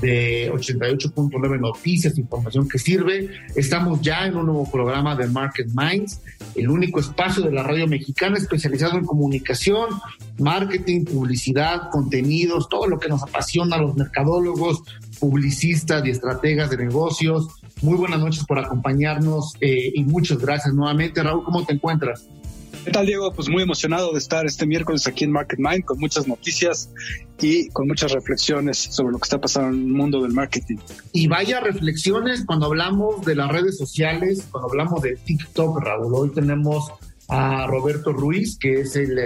de 88.9 Noticias, información que sirve. Estamos ya en un nuevo programa de Market Minds, el único espacio de la radio mexicana especializado en comunicación, marketing, publicidad, contenidos, todo lo que nos apasiona a los mercadólogos, publicistas y estrategas de negocios. Muy buenas noches por acompañarnos eh, y muchas gracias nuevamente. Raúl, ¿cómo te encuentras? ¿Qué tal, Diego? Pues muy emocionado de estar este miércoles aquí en Market Mind con muchas noticias y con muchas reflexiones sobre lo que está pasando en el mundo del marketing. Y vaya reflexiones cuando hablamos de las redes sociales, cuando hablamos de TikTok, Raúl. Hoy tenemos a Roberto Ruiz, que es el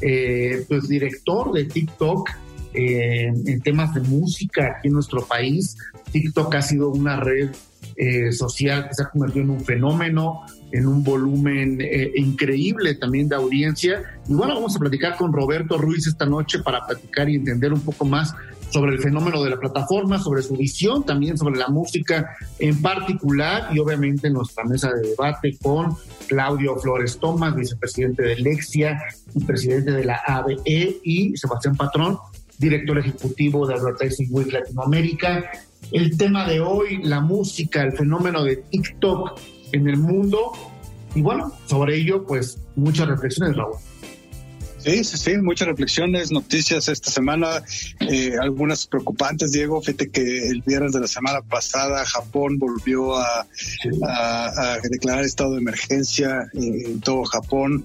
eh, pues, director de TikTok eh, en temas de música aquí en nuestro país. TikTok ha sido una red eh, social que se ha convertido en un fenómeno, en un volumen eh, increíble también de audiencia. Y bueno, vamos a platicar con Roberto Ruiz esta noche para platicar y entender un poco más sobre el fenómeno de la plataforma, sobre su visión, también sobre la música en particular y obviamente nuestra mesa de debate con Claudio Flores Tomás, vicepresidente de Lexia y presidente de la ABE y Sebastián Patrón, director ejecutivo de Advertising Week Latinoamérica. El tema de hoy, la música, el fenómeno de TikTok en el mundo. Y bueno, sobre ello, pues muchas reflexiones, Raúl. Sí, sí, sí, muchas reflexiones, noticias esta semana, eh, algunas preocupantes, Diego. Fíjate que el viernes de la semana pasada Japón volvió a, declarar estado de emergencia en todo Japón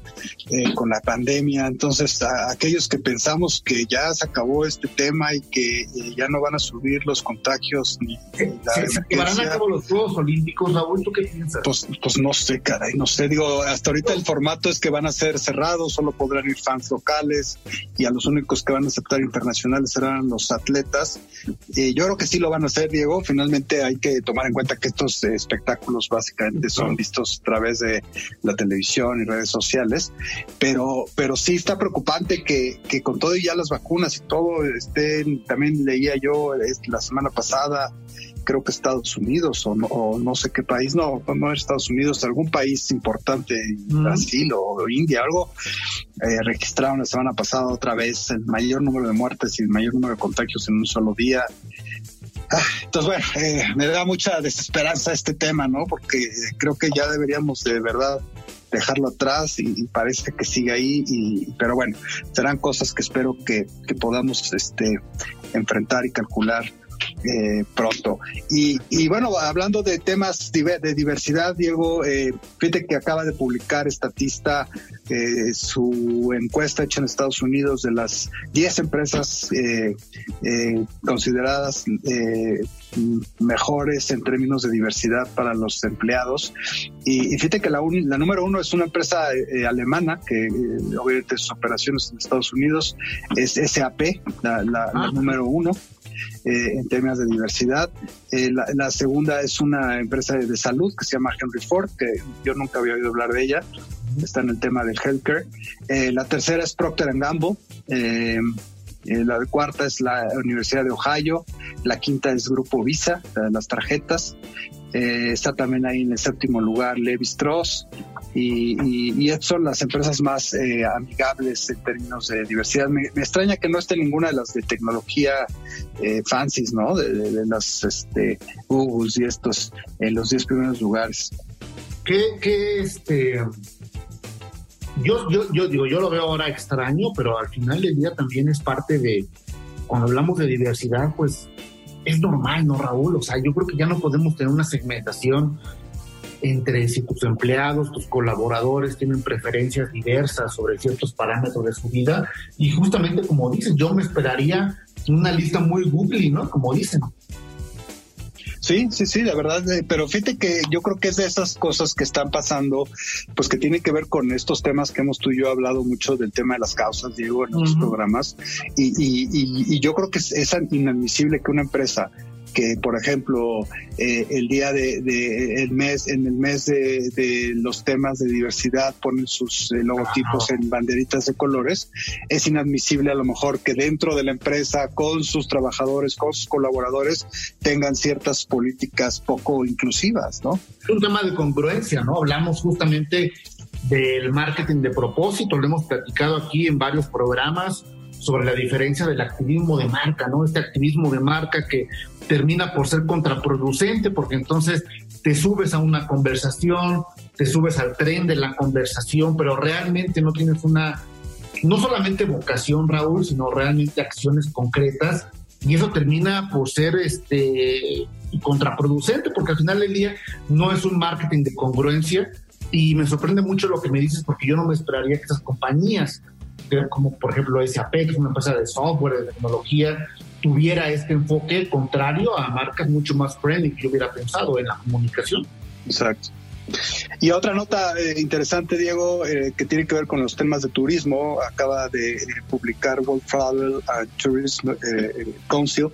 eh, con la pandemia. Entonces, aquellos que pensamos que ya se acabó este tema y que eh, ya no van a subir los contagios ni, la ¿Se llevarán a cabo los Juegos Olímpicos, Raúl? ¿Tú qué piensas? Pues, pues no sé, caray, no sé. Digo, hasta ahorita el formato es que van a ser cerrados, solo podrán ir fans locales y a los únicos que van a aceptar internacionales serán los atletas. Eh, yo creo que sí lo van a hacer, Diego. Finalmente hay que tomar en cuenta que estos espectáculos básicamente son vistos a través de la televisión y redes sociales, pero, pero sí está preocupante que, que con todo y ya las vacunas y todo estén, también leía yo la semana pasada creo que Estados Unidos o no, sé qué país, no, no Estados Unidos, algún país importante, Brasil o India, algo, eh, registraron la semana pasada otra vez el mayor número de muertes y el mayor número de contagios en un solo día. Ah, entonces, bueno, eh, me da mucha desesperanza este tema, ¿no? Porque creo que ya deberíamos de verdad dejarlo atrás y, parece que sigue ahí, y, pero bueno, serán cosas que espero que, que podamos este, enfrentar y calcular eh, pronto. Y, y, bueno, hablando de temas de diversidad, Diego, eh, fíjate que acaba de publicar Estatista eh, su encuesta hecha en Estados Unidos de las 10 empresas eh, eh, consideradas mejores en términos de diversidad para los empleados. Y, fíjate que la, la, número uno es una empresa alemana que obviamente sus operaciones en Estados Unidos es SAP, la, la ah. número uno. Eh, en términos de diversidad. Eh, la, segunda es una empresa de, salud que se llama Henry Ford, que yo nunca había oído hablar de ella. Está en el tema del healthcare. Eh, la tercera es Procter Gamble. la cuarta es la Universidad de Ohio, la quinta es Grupo Visa, las tarjetas, eh, está también ahí en el séptimo lugar Levi Strauss y, y, son las empresas más eh, amigables en términos de diversidad. Me, extraña que no esté ninguna de las de tecnología eh, fancies, ¿no? De, las este, Googles y estos en los 10 primeros lugares. ¿Qué, qué este... Yo, yo, yo digo, yo lo veo ahora extraño, pero al final del día también es parte de, cuando hablamos de diversidad, pues es normal, ¿no, Raúl? O sea, yo creo que ya no podemos tener una segmentación entre si tus empleados, tus colaboradores tienen preferencias diversas sobre ciertos parámetros de su vida. Y justamente como dices, yo me esperaría una lista muy googly, ¿no? Como dicen. Sí, sí, sí, la verdad, eh, pero fíjate que yo creo que es de esas cosas que están pasando, pues que tiene que ver con estos temas que hemos tú y yo hablado mucho del tema de las causas, Diego, en los programas, y, y, y, y, yo creo que es, es inadmisible que una empresa que por ejemplo eh, el día de, el mes en el mes de, los temas de diversidad ponen sus eh, logotipos en banderitas de colores es inadmisible a lo mejor que dentro de la empresa con sus trabajadores con sus colaboradores tengan ciertas políticas poco inclusivas no es un tema de congruencia no hablamos justamente del marketing de propósito lo hemos platicado aquí en varios programas sobre la diferencia del activismo de marca, ¿no? Este activismo de marca que termina por ser contraproducente porque entonces te subes a una conversación, te subes al tren de la conversación, pero realmente no tienes una, no solamente vocación, Raúl, sino realmente acciones concretas y eso termina por ser este contraproducente porque al final del día no es un marketing de congruencia y me sorprende mucho lo que me dices porque yo no me esperaría que esas compañías como por ejemplo SAP, una empresa de software, de tecnología, tuviera este enfoque contrario a marcas mucho más friendly que hubiera pensado en la comunicación. Exacto. Y otra nota eh, interesante, Diego, eh, que tiene que ver con los temas de turismo, acaba de publicar World Travel and Tourism eh, Council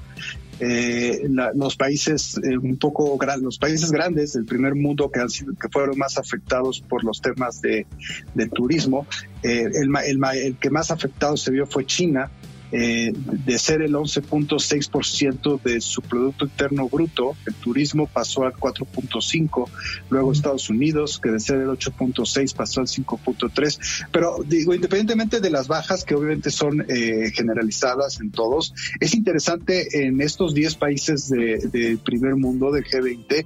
eh, los países eh, un poco los países grandes del primer mundo que han sido que fueron más afectados por los temas de, turismo eh, el, el, el, que más afectado se vio fue China eh, de ser el 11.6% de su Producto Interno Bruto, el turismo pasó al 4.5%, luego Estados Unidos, que de ser el 8.6% pasó al 5.3%, pero digo, independientemente de las bajas que obviamente son eh, generalizadas en todos, es interesante en estos 10 países del de primer mundo, del G20,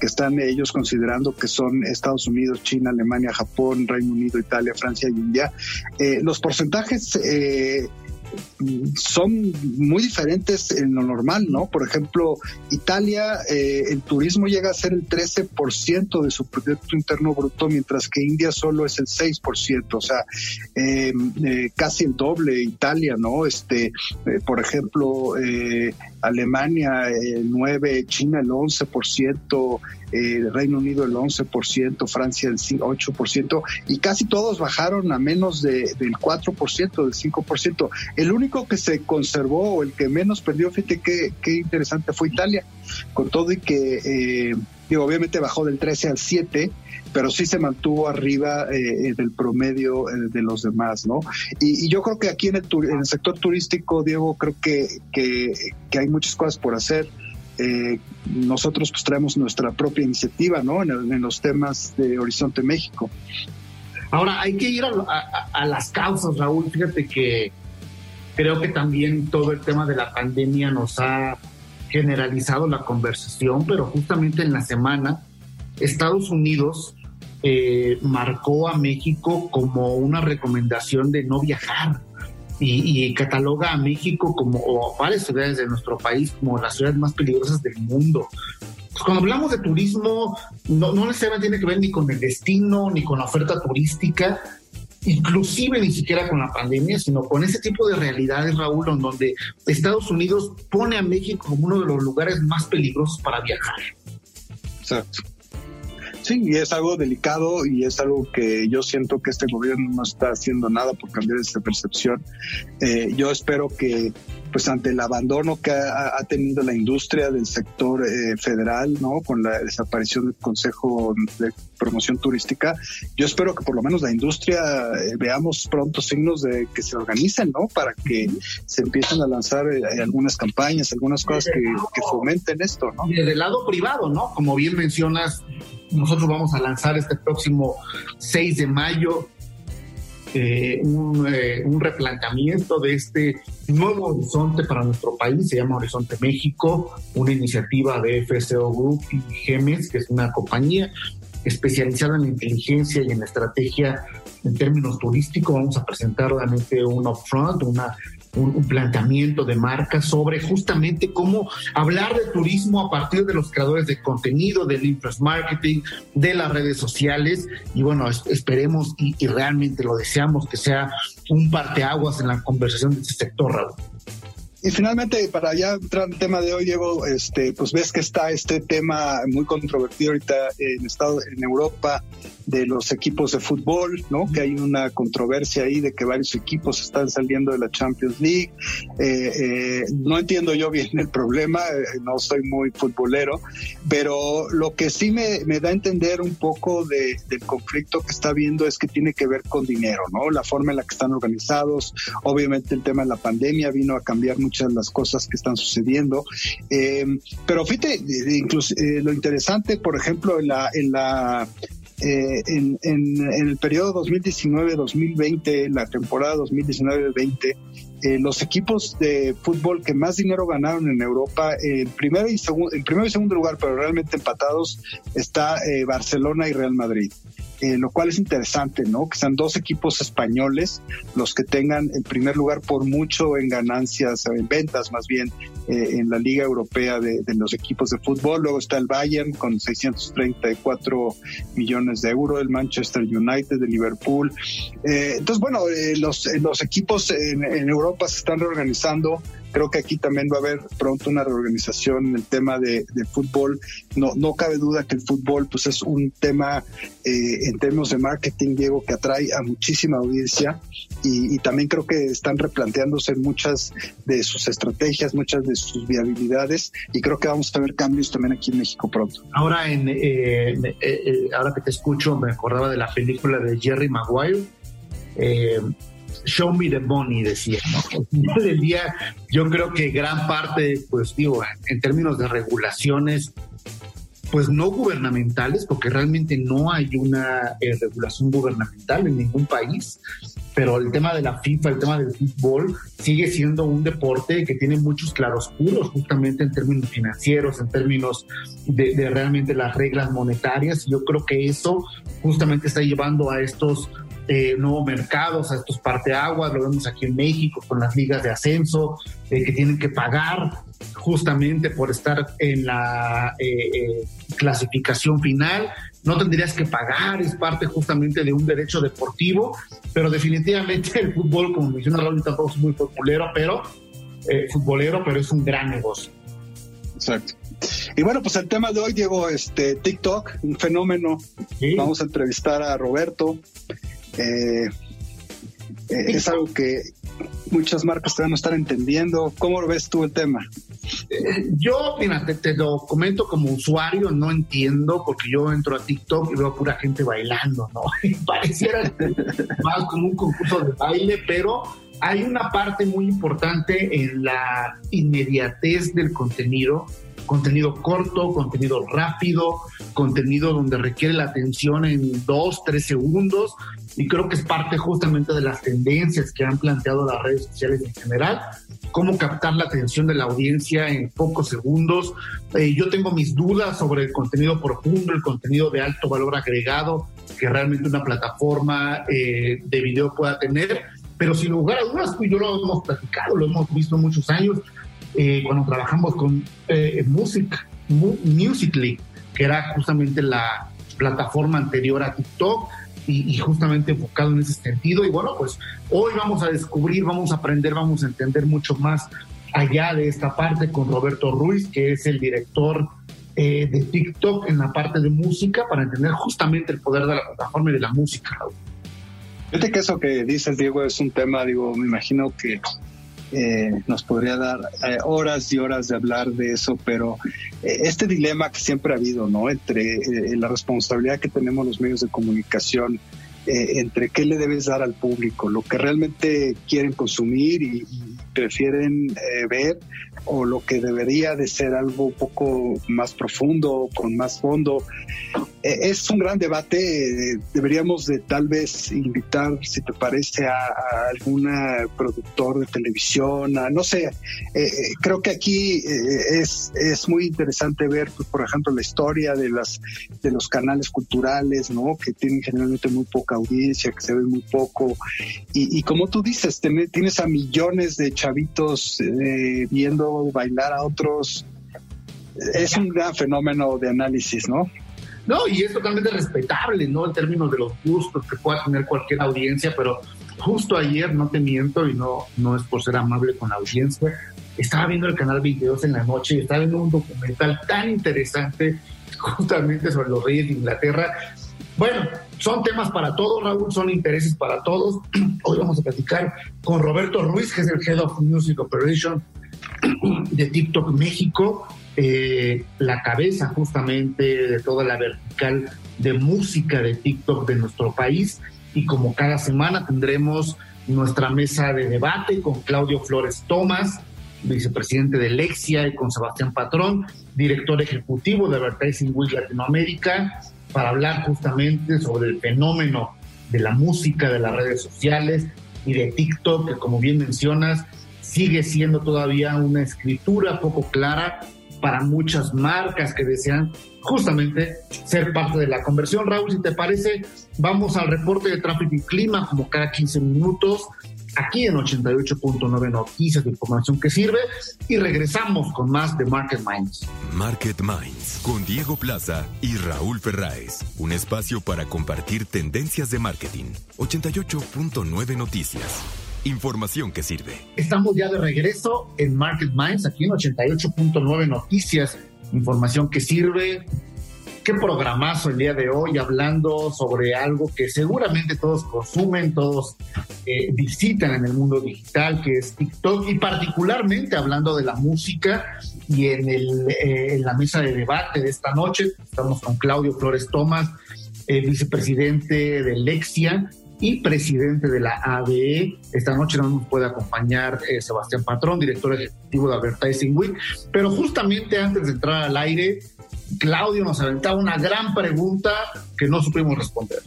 que están ellos considerando que son Estados Unidos, China, Alemania, Japón, Reino Unido, Italia, Francia y India, eh, los porcentajes eh, son muy diferentes en lo normal, ¿no? Por ejemplo, Italia, eh, el turismo llega a ser el 13% de su Producto Interno Bruto, mientras que India solo es el 6%, o sea, em, eh, casi el doble Italia, ¿no? Este, eh, por ejemplo, Alemania el 9%, China el 11%, eh, Reino Unido el 11%, Francia el 8%, y casi todos bajaron a menos de, del 4%, del 5%. El único que se conservó o el que menos perdió, fíjate qué, qué interesante fue Italia, con todo y que, eh, obviamente bajó del 13 al 7, pero sí se mantuvo arriba eh, del promedio eh, de los demás, ¿no? Y, yo creo que aquí en el, sector turístico, Diego, creo que, que, que hay muchas cosas por hacer. Eh, nosotros pues traemos nuestra propia iniciativa, ¿no? En, los temas de Horizonte México. Ahora, hay que ir a, las causas, Raúl. Fíjate que creo que también todo el tema de la pandemia nos ha generalizado la conversación, pero justamente en la semana Estados Unidos eh, marcó a México como una recomendación de no viajar y, cataloga a México como, o varias ciudades de nuestro país como las ciudades más peligrosas del mundo. Pues cuando hablamos de turismo, no, no necesariamente tiene que ver ni con el destino, ni con la oferta turística, inclusive ni siquiera con la pandemia, sino con ese tipo de realidades, Raúl, en donde Estados Unidos pone a México como uno de los lugares más peligrosos para viajar. Exacto. Sí, y es algo delicado y es algo que yo siento que este gobierno no está haciendo nada por cambiar esta percepción. Eh, yo espero que, pues ante el abandono que ha, tenido la industria del sector eh, federal, ¿no? Con la desaparición del Consejo de Promoción Turística, yo espero que por lo menos la industria eh, veamos pronto signos de que se organicen, ¿no? Para que se empiecen a lanzar algunas campañas, algunas cosas que, que fomenten esto, ¿no? Desde el lado privado, ¿no? Como bien mencionas, nosotros vamos a lanzar este próximo 6 de mayo eh, eh, un, replanteamiento de este nuevo horizonte para nuestro país, se llama Horizonte México, una iniciativa de FCO Group y GEMES, que es una compañía especializada en inteligencia y en estrategia en términos turísticos. Vamos a presentar realmente un upfront, una un, planteamiento de marca sobre justamente cómo hablar de turismo a partir de los creadores de contenido, del influence marketing, de las redes sociales. Y bueno, esperemos y, y, realmente lo deseamos que sea un parteaguas en la conversación de este sector, Raúl. Y finalmente, para ya entrar al tema de hoy, Diego, este, pues ves que está este tema muy controvertido ahorita en, Estado, en Europa de los equipos de fútbol, ¿no? Que hay una controversia ahí de que varios equipos están saliendo de la Champions League. Eh, eh, no entiendo yo bien el problema, eh, no soy muy futbolero, pero lo que sí me, da a entender un poco del conflicto que está viendo es que tiene que ver con dinero, ¿no? La forma en la que están organizados, obviamente el tema de la pandemia vino a cambiar muchas de las cosas que están sucediendo, pero fíjate, incluso lo interesante, por ejemplo, en la, en la eh, en, el periodo 2019-2020, la temporada 2019-20, eh, los equipos de fútbol que más dinero ganaron en Europa, en primero y, en primero y segundo lugar, pero realmente empatados, está eh, Barcelona y Real Madrid. Eh, lo cual es interesante, ¿no? Que sean dos equipos españoles los que tengan el primer lugar por mucho en ganancias, en ventas más bien, eh, en la Liga Europea de, los equipos de fútbol. Luego está el Bayern con 634 millones de euros, el Manchester United, de Liverpool. Eh, entonces, bueno, los, los equipos en, en Europa se están reorganizando Creo que aquí también va a haber pronto una reorganización en el tema de, fútbol. No, no cabe duda que el fútbol pues es un tema eh, en términos de marketing, Diego, que atrae a muchísima audiencia y, también creo que están replanteándose muchas de sus estrategias, muchas de sus viabilidades y creo que vamos a ver cambios también aquí en México pronto. Ahora, en, eh, eh, ahora que te escucho, me acordaba de la película de Jerry Maguire. Show me the money, decía, ¿no? Al final del día, yo creo que gran parte, pues digo, en términos de regulaciones, pues no gubernamentales, porque realmente no hay una eh, regulación gubernamental en ningún país, pero el tema de la FIFA, el tema del fútbol, sigue siendo un deporte que tiene muchos claroscuros, justamente en términos financieros, en términos de, de realmente las reglas monetarias. Yo creo que eso justamente está llevando a estos eh, nuevos mercados, a estos parteaguas, lo vemos aquí en México con las ligas de ascenso, eh, que tienen que pagar justamente por estar en la eh, eh, clasificación final. No tendrías que pagar, es parte justamente de un derecho deportivo, pero definitivamente el fútbol, como menciona Raúl, tampoco es muy futbolero, pero futbolero, pero es un gran negocio. Exacto. Y bueno, pues el tema de hoy, Diego, este TikTok, un fenómeno. Vamos a entrevistar a Roberto. Eh, eh, es algo que muchas marcas todavía no están entendiendo. ¿Cómo lo ves tú el tema? Eh, yo, mira, te, lo comento como usuario, no entiendo, porque yo entro a TikTok y veo pura gente bailando, ¿no? pareciera más como un concurso de baile, pero hay una parte muy importante en la inmediatez del contenido contenido corto, contenido rápido, contenido donde requiere la atención en dos, tres segundos. Y creo que es parte justamente de las tendencias que han planteado las redes sociales en general, cómo captar la atención de la audiencia en pocos segundos. Eh, yo tengo mis dudas sobre el contenido profundo, el contenido de alto valor agregado que realmente una plataforma eh, de video pueda tener. Pero sin lugar a dudas, pues yo lo hemos platicado, lo hemos visto muchos años, eh, cuando trabajamos con eh, Music, Musically, que era justamente la plataforma anterior a TikTok y, justamente enfocado en ese sentido. Y bueno, pues hoy vamos a descubrir, vamos a aprender, vamos a entender mucho más allá de esta parte con Roberto Ruiz, que es el director eh, de TikTok en la parte de música para entender justamente el poder de la plataforma y de la música. Fíjate que eso que dices, Diego, es un tema, digo, me imagino que eh, nos podría dar eh, horas y horas de hablar de eso, pero eh, este dilema que siempre ha habido, ¿no? Entre la responsabilidad que tenemos los medios de comunicación, entre qué le debes dar al público, lo que realmente quieren consumir y prefieren ver o lo que debería de ser algo un poco más profundo, con más fondo. Eh, es un gran debate. Deberíamos de tal vez invitar, si te parece, a, algún productor de televisión, a, no sé. Eh, eh, creo que aquí es, es muy interesante ver, pues, por ejemplo, la historia de las de los canales culturales, ¿no? Que tienen generalmente muy poca audiencia, que se ven muy poco. Y, como tú dices, tienes a millones de chavitos viendo bailar a otros. Es un gran fenómeno de análisis, ¿no? No, y es totalmente respetable, ¿no? En términos de los gustos que pueda tener cualquier audiencia, pero justo ayer, no te miento, y no, no es por ser amable con la audiencia, estaba viendo el canal Videos en la noche y estaba viendo un documental tan interesante justamente sobre los reyes de Inglaterra. Bueno, son temas para todos, Raúl, son intereses para todos. Hoy vamos a platicar con Roberto Ruiz, que es el Head of Music Operation de TikTok México. Eh, la cabeza justamente de toda la vertical de música de TikTok de nuestro país y como cada semana tendremos nuestra mesa de debate con Claudio Flores Tomás, vicepresidente de Lexia, y con Sebastián Patrón, director ejecutivo de Advertising Week Latinoamérica, para hablar justamente sobre el fenómeno de la música, de las redes sociales y de TikTok, que como bien mencionas, sigue siendo todavía una escritura poco clara para muchas marcas que desean justamente ser parte de la conversión. Raúl, si te parece, vamos al reporte de tráfico y clima como cada 15 minutos aquí en 88.9 Noticias de Información que Sirve y regresamos con más de Market Minds. Market Minds con Diego Plaza y Raúl Ferráez, un espacio para compartir tendencias de marketing. 88.9 Noticias. Información que sirve. Estamos ya de regreso en Market Minds, aquí en 88.9 Noticias. Información que sirve. Qué programazo el día de hoy hablando sobre algo que seguramente todos consumen, todos eh, visitan en el mundo digital, que es TikTok, y particularmente hablando de la música y en, el, eh, la mesa de debate de esta noche. Estamos con Claudio Flores Tomás, el vicepresidente de Lexia, y presidente de la ABE. Esta noche no nos puede acompañar eh, Sebastián Patrón, director ejecutivo de Advertising Week, pero justamente antes de entrar al aire, Claudio nos aventaba una gran pregunta que no supimos responder.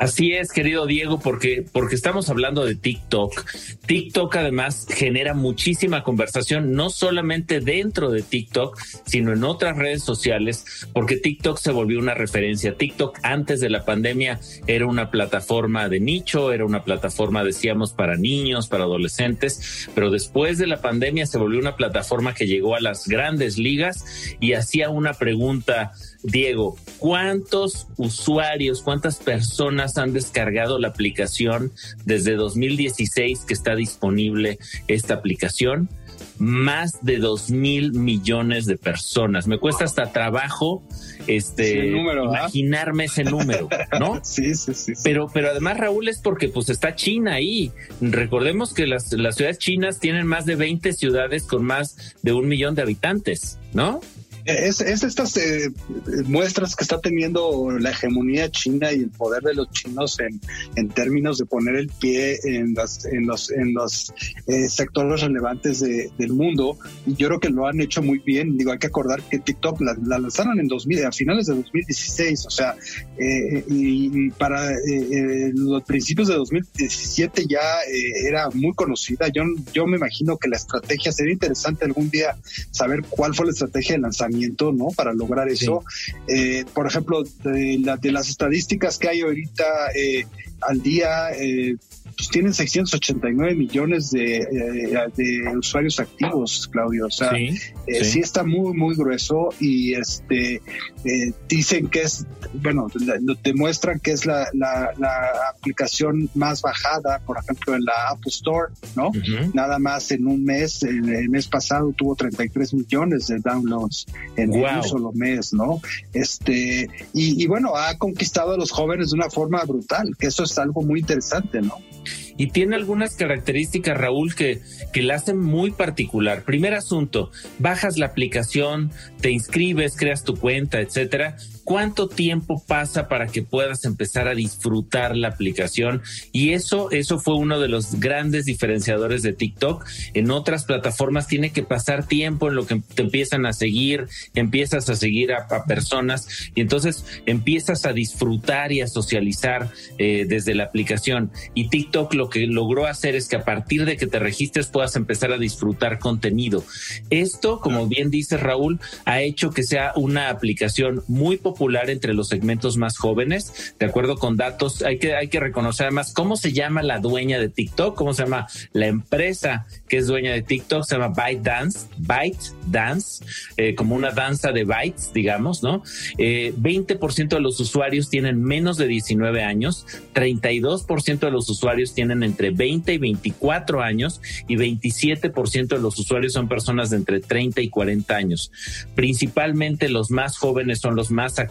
Así es, querido Diego, porque, porque estamos hablando de TikTok. TikTok además genera muchísima conversación, no solamente dentro de TikTok, sino en otras redes sociales, porque TikTok se volvió una referencia. TikTok antes de la pandemia era una plataforma de nicho, era una plataforma, decíamos, para niños, para adolescentes, pero después de la pandemia se volvió una plataforma que llegó a las grandes ligas y hacía una pregunta Diego, ¿cuántos usuarios, cuántas personas han descargado la aplicación desde 2016 que está disponible esta aplicación? Más de dos mil millones de personas. Me cuesta hasta trabajo este imaginarme ese número, ¿no? sí, sí, sí, Pero, pero además, Raúl, es porque pues está China ahí. Recordemos que las, las ciudades chinas tienen más de 20 ciudades con más de un millón de habitantes, ¿no? Es, estas eh, muestras que está teniendo la hegemonía china y el poder de los chinos en, en términos de poner el pie en, las, en los, en los eh, sectores relevantes del mundo. Y yo creo que lo han hecho muy bien. Digo, hay que acordar que TikTok la, lanzaron en 2000, a finales de 2016, o sea, eh, y, para los principios de 2017 ya era muy conocida. Yo, yo me imagino que la estrategia sería interesante algún día saber cuál fue la estrategia de lanzamiento ¿no? Para lograr eso. Eh, por ejemplo, de, las estadísticas que hay ahorita eh, al día, eh, pues tienen 689 millones de, eh, de usuarios activos, Claudio. O sea, sí, sí. está muy, muy grueso y este dicen que es, bueno, demuestran que es la, la, aplicación más bajada, por ejemplo, en la Apple Store, ¿no? Nada más en un mes, el, mes pasado tuvo 33 millones de downloads en un solo mes, ¿no? Este, y, y bueno, ha conquistado a los jóvenes de una forma brutal, que eso es algo muy interesante, ¿no? Y tiene algunas características, Raúl, que, que la hacen muy particular. Primer asunto, bajas la aplicación, te inscribes, creas tu cuenta, etcétera, cuánto tiempo pasa para que puedas empezar a disfrutar la aplicación y eso eso fue uno de los grandes diferenciadores de TikTok. En otras plataformas tiene que pasar tiempo en lo que te empiezan a seguir empiezas a seguir a, personas y entonces empiezas a disfrutar y a socializar eh, desde la aplicación. Y TikTok lo que logró hacer es que a partir de que te registres puedas empezar a disfrutar contenido. Esto como bien dice Raúl ha hecho que sea una aplicación muy popular entre los segmentos más jóvenes, de acuerdo con datos. Hay que, hay que reconocer además cómo se llama la dueña de TikTok, cómo se llama la empresa que es dueña de TikTok, se llama ByteDance, ByteDance, eh, como una danza de bytes, digamos, ¿no? Eh, 20% de los usuarios tienen menos de 19 años, 32% de los usuarios tienen entre 20 y 24 años y 27% de los usuarios son personas de entre 30 y 40 años. Principalmente los más jóvenes son los más activos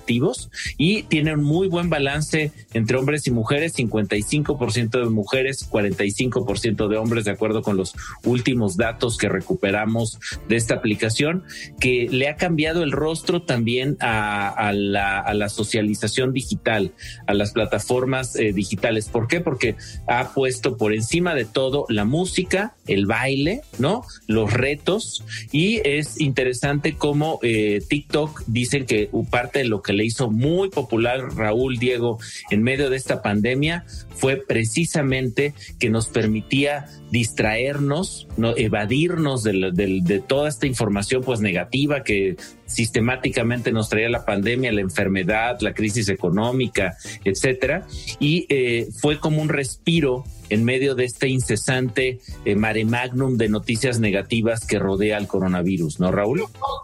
y tiene un muy buen balance entre hombres y mujeres, 55% de mujeres, 45% de hombres, de acuerdo con los últimos datos que recuperamos de esta aplicación, que le ha cambiado el rostro también a, la, socialización digital, a las plataformas eh, digitales. ¿Por qué? Porque ha puesto por encima de todo la música, el baile, ¿no? Los retos y es interesante cómo eh, TikTok dicen que parte de lo que le hizo muy popular Raúl Diego en medio de esta pandemia fue precisamente que nos permitía distraernos, no, evadirnos de, de, toda esta información pues negativa que sistemáticamente nos traía la pandemia, la enfermedad, la crisis económica, etcétera, y eh, fue como un respiro en medio de este incesante eh, mare magnum de noticias negativas que rodea al coronavirus, ¿no, Raúl?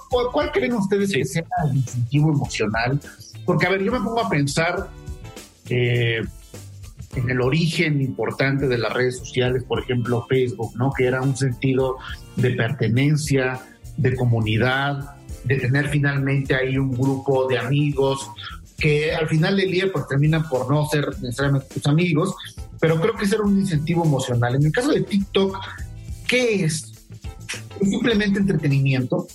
¿Cuál, creen ustedes que sea el incentivo emocional? Porque, a ver, yo me pongo a pensar eh, en el origen importante de las redes sociales, por ejemplo, Facebook, ¿no? Que era un sentido de pertenencia, de comunidad, de tener finalmente ahí un grupo de amigos que al final del día pues terminan por no ser necesariamente tus amigos, pero creo que ese era un incentivo emocional. En el caso de TikTok, ¿qué es? ¿Es simplemente entretenimiento?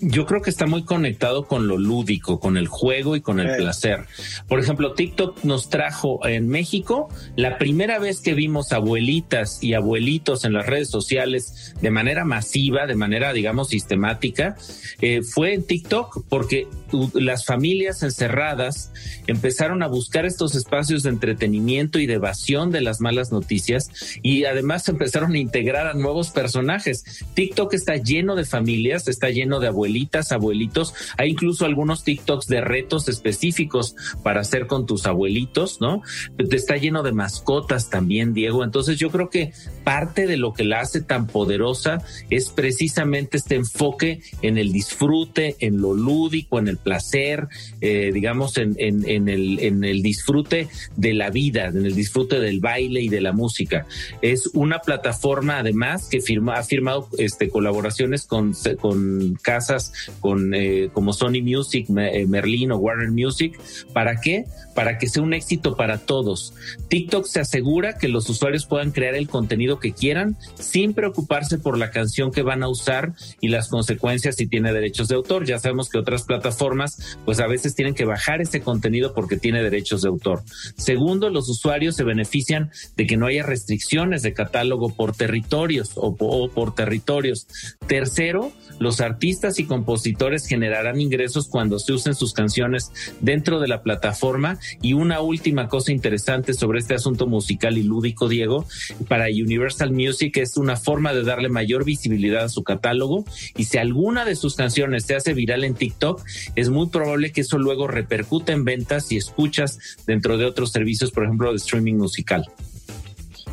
Yo creo que está muy conectado con lo lúdico, con el juego y con el placer. Por ejemplo, TikTok nos trajo en México la primera vez que vimos abuelitas y abuelitos en las redes sociales de manera masiva, de manera, digamos, sistemática, eh, fue en TikTok porque las familias encerradas empezaron a buscar estos espacios de entretenimiento y de evasión de las malas noticias y además empezaron a integrar a nuevos personajes. TikTok está lleno de familias, está lleno de abuelitos abuelitas, abuelitos. Hay incluso algunos TikToks de retos específicos para hacer con tus abuelitos, ¿no? Está lleno de mascotas también, Diego. Entonces yo creo que parte de lo que la hace tan poderosa es precisamente este enfoque en el disfrute, en lo lúdico, en el placer, eh, digamos, en, en, el, en el disfrute de la vida, en el disfrute del baile y de la música. Es una plataforma además que firma, ha firmado este, colaboraciones con, con casas con eh, como Sony Music, eh, Merlin o Warner Music. ¿Para qué? Para que sea un éxito para todos. TikTok se asegura que los usuarios puedan crear el contenido que quieran sin preocuparse por la canción que van a usar y las consecuencias si tiene derechos de autor. Ya sabemos que otras plataformas pues a veces tienen que bajar ese contenido porque tiene derechos de autor. Segundo, los usuarios se benefician de que no haya restricciones de catálogo por territorios o, o por territorios. Tercero, los artistas y compositores generarán ingresos cuando se usen sus canciones dentro de la plataforma. Y una última cosa interesante sobre este asunto musical y lúdico, Diego, para Universal Music es una forma de darle mayor visibilidad a su catálogo. Y si alguna de sus canciones se hace viral en TikTok, es muy probable que eso luego repercute en ventas y escuchas dentro de otros servicios, por ejemplo, de streaming musical.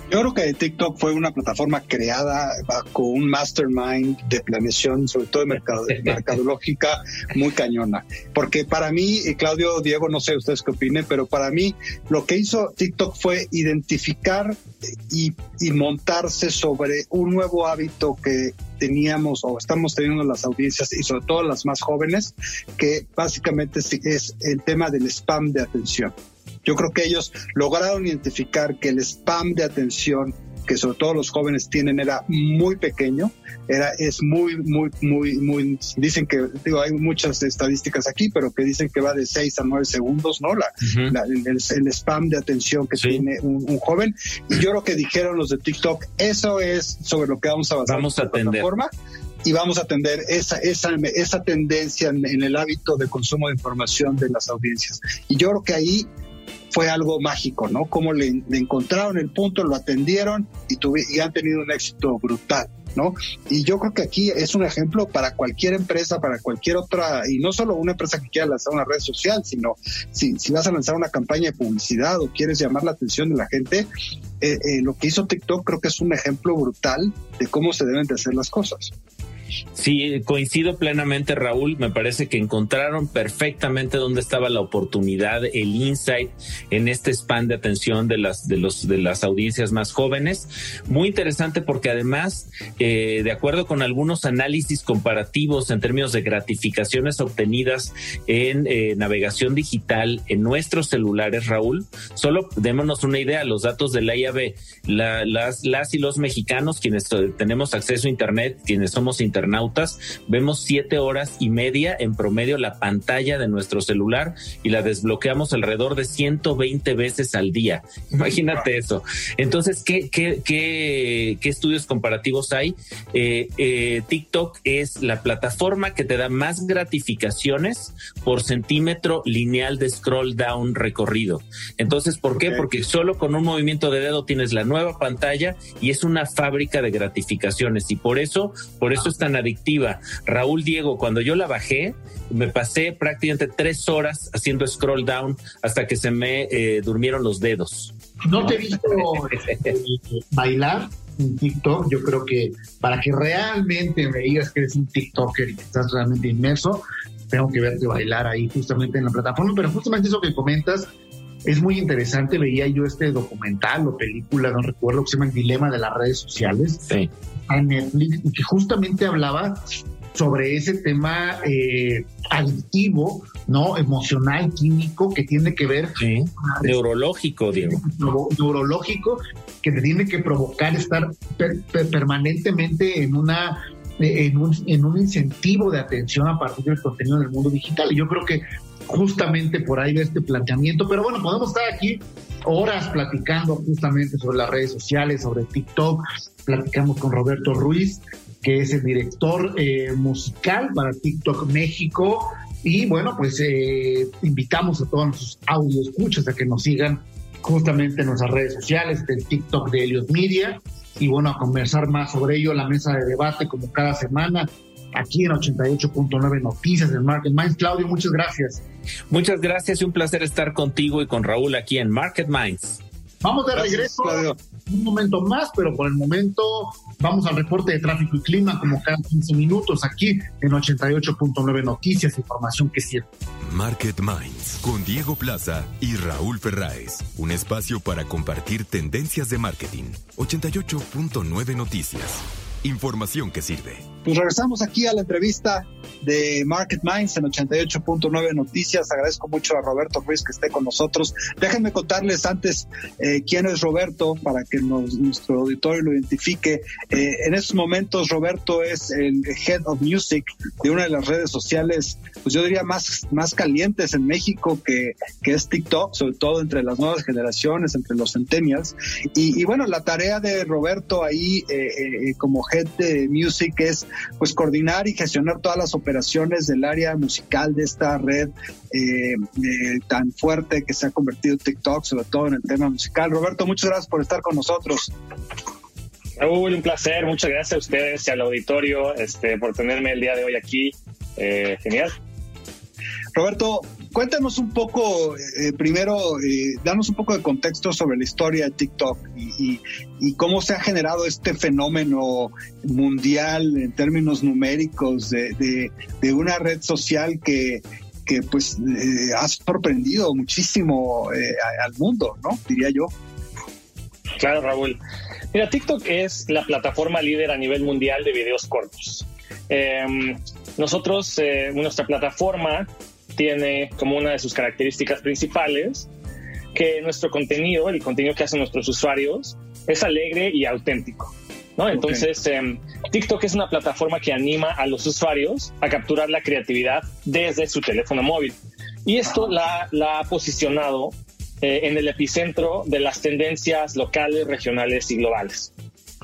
Yo creo que TikTok fue una plataforma creada con un mastermind de planeación, sobre todo de mercado, mercadológica, muy cañona. Porque para mí, y Claudio, Diego, no sé ustedes qué opinen, pero para mí lo que hizo TikTok fue identificar y, y montarse sobre un nuevo hábito que teníamos o estamos teniendo las audiencias y sobre todo las más jóvenes, que básicamente es el tema del spam de atención. Yo creo que ellos lograron identificar que el spam de atención que sobre todo los jóvenes tienen era muy pequeño, era es muy muy muy muy dicen que digo hay muchas estadísticas aquí, pero que dicen que va de 6 a 9 segundos, ¿no? La, el, spam de atención que tiene un, joven y yo creo que dijeron los de TikTok, eso es sobre lo que vamos a basar vamos a atender. plataforma y vamos a atender esa, esa, esa tendencia en, en, el hábito de consumo de información de las audiencias. Y yo creo que ahí fue algo mágico, ¿no? Como le, encontraron el punto, lo atendieron y, y han tenido un éxito brutal. ¿No? Y yo creo que aquí es un ejemplo para cualquier empresa, para cualquier otra, y no solo una empresa que quiera lanzar una red social, sino si, si vas a lanzar una campaña de publicidad o quieres llamar la atención de la gente, eh, eh, lo que hizo TikTok creo que es un ejemplo brutal de cómo se deben de hacer las cosas. Sí, coincido plenamente, Raúl. Me parece que encontraron perfectamente dónde estaba la oportunidad, el insight en este span de atención de las de los de las audiencias más jóvenes. Muy interesante porque además, eh, de acuerdo con algunos análisis comparativos en términos de gratificaciones obtenidas en eh, navegación digital en nuestros celulares, Raúl, solo démonos una idea. Los datos de la IAB, las las y los mexicanos quienes tenemos acceso a internet, quienes somos internacionales internautas, vemos siete horas y media en promedio la pantalla de nuestro celular y la desbloqueamos alrededor de 120 veces al día. Imagínate eso. Entonces, ¿qué, qué, qué, qué estudios comparativos hay? Eh, eh, TikTok es la plataforma que te da más gratificaciones por centímetro lineal de scroll down recorrido. Entonces, ¿por qué? Porque solo con un movimiento de dedo tienes la nueva pantalla y es una fábrica de gratificaciones y por eso, por eso adictiva. Raúl Diego, cuando yo la bajé, me pasé prácticamente tres horas haciendo scroll down hasta que se me eh, durmieron los dedos. No te he visto eh, bailar en TikTok. Yo creo que para que realmente me digas que eres un TikToker y que estás realmente inmerso, tengo que verte bailar ahí justamente en la plataforma. Pero justamente eso que comentas es muy interesante. Veía yo este documental o película, no recuerdo, que se llama El Dilema de las Redes Sociales. Sí a Netflix y que justamente hablaba sobre ese tema eh, adictivo, ¿no? Emocional, químico, que tiene que ver... Sí, neurológico, Diego. Neurológico, que te tiene que provocar estar permanentemente en una... En un, en un incentivo de atención a partir del contenido del mundo digital. Y yo creo que justamente por ahí de este planteamiento, pero bueno, podemos estar aquí horas platicando justamente sobre las redes sociales, sobre TikTok. Platicamos con Roberto Ruiz, que es el director eh, musical para TikTok México. Y bueno, pues eh, invitamos a todos nuestros audio escuchas a que nos sigan justamente en nuestras redes sociales, del TikTok de Helios Media. Y bueno, a conversar más sobre ello, la mesa de debate como cada semana aquí en 88.9 Noticias del Market Minds. Claudio, muchas gracias. Muchas gracias y un placer estar contigo y con Raúl aquí en Market Minds. Vamos de regreso un momento más, pero por el momento vamos al reporte de tráfico y clima como cada 15 minutos aquí en 88.9 Noticias, información que sirve. Market Minds con Diego Plaza y Raúl Ferráez, un espacio para compartir tendencias de marketing. 88.9 Noticias. Información que sirve. Pues regresamos aquí a la entrevista de Market Minds en 88.9 Noticias. Agradezco mucho a Roberto Ruiz que esté con nosotros. Déjenme contarles antes eh, quién es Roberto para que nuestro auditorio lo identifique. Eh, en estos momentos Roberto es el Head of Music de una de las redes sociales, pues yo diría más, más calientes en México que, que es TikTok, sobre todo entre las nuevas generaciones, entre los centennials. Y, y bueno, la tarea de Roberto ahí eh, como Head de Music es pues coordinar y gestionar todas las operaciones del área musical de esta red eh, eh, tan fuerte que se ha convertido TikTok, sobre todo en el tema musical. Roberto, muchas gracias por estar con nosotros. Raúl, un placer, muchas gracias a ustedes y al auditorio este, por tenerme el día de hoy aquí. Eh, genial. Roberto, cuéntanos un poco, eh, primero, eh, danos un poco de contexto sobre la historia de TikTok y, cómo se ha generado este fenómeno mundial en términos numéricos de, una red social que, que pues eh, ha sorprendido muchísimo al mundo, ¿no? Diría yo. Claro, Raúl. Mira, TikTok es la plataforma líder a nivel mundial de videos cortos. Em, nosotros, nuestra plataforma tiene como una de sus características principales que nuestro contenido, el contenido que hacen nuestros usuarios, es alegre y auténtico. ¿no? Entonces, em, TikTok es una plataforma que anima a los usuarios a capturar la creatividad desde su teléfono móvil. Y esto la, ha posicionado eh, en el epicentro de las tendencias locales, regionales y globales.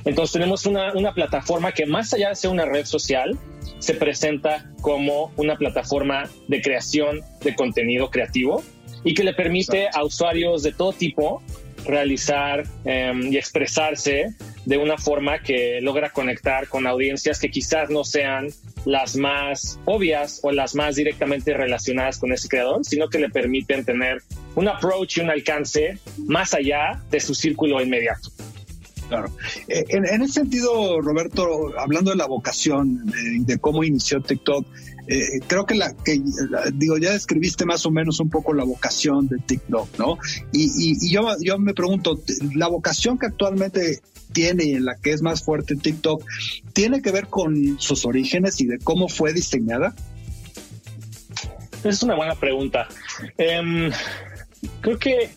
Entonces tenemos una, una plataforma que más allá de ser una red social, se presenta como una plataforma de creación de contenido creativo y que le permite a usuarios de todo tipo realizar em, y expresarse de una forma que logra conectar con audiencias que quizás no sean las más obvias o las más directamente relacionadas con ese creador, sino que le permiten tener un approach y un alcance más allá de su círculo inmediato. Claro. Eh, en, ese sentido, Roberto, hablando de la vocación, de, cómo inició TikTok, eh, creo que la que digo ya describiste más o menos un poco la vocación de TikTok, ¿no? Y, yo, yo me pregunto, la vocación que actualmente tiene y en la que es más fuerte TikTok, ¿tiene que ver con sus orígenes y de cómo fue diseñada? Es una buena pregunta. Em, creo que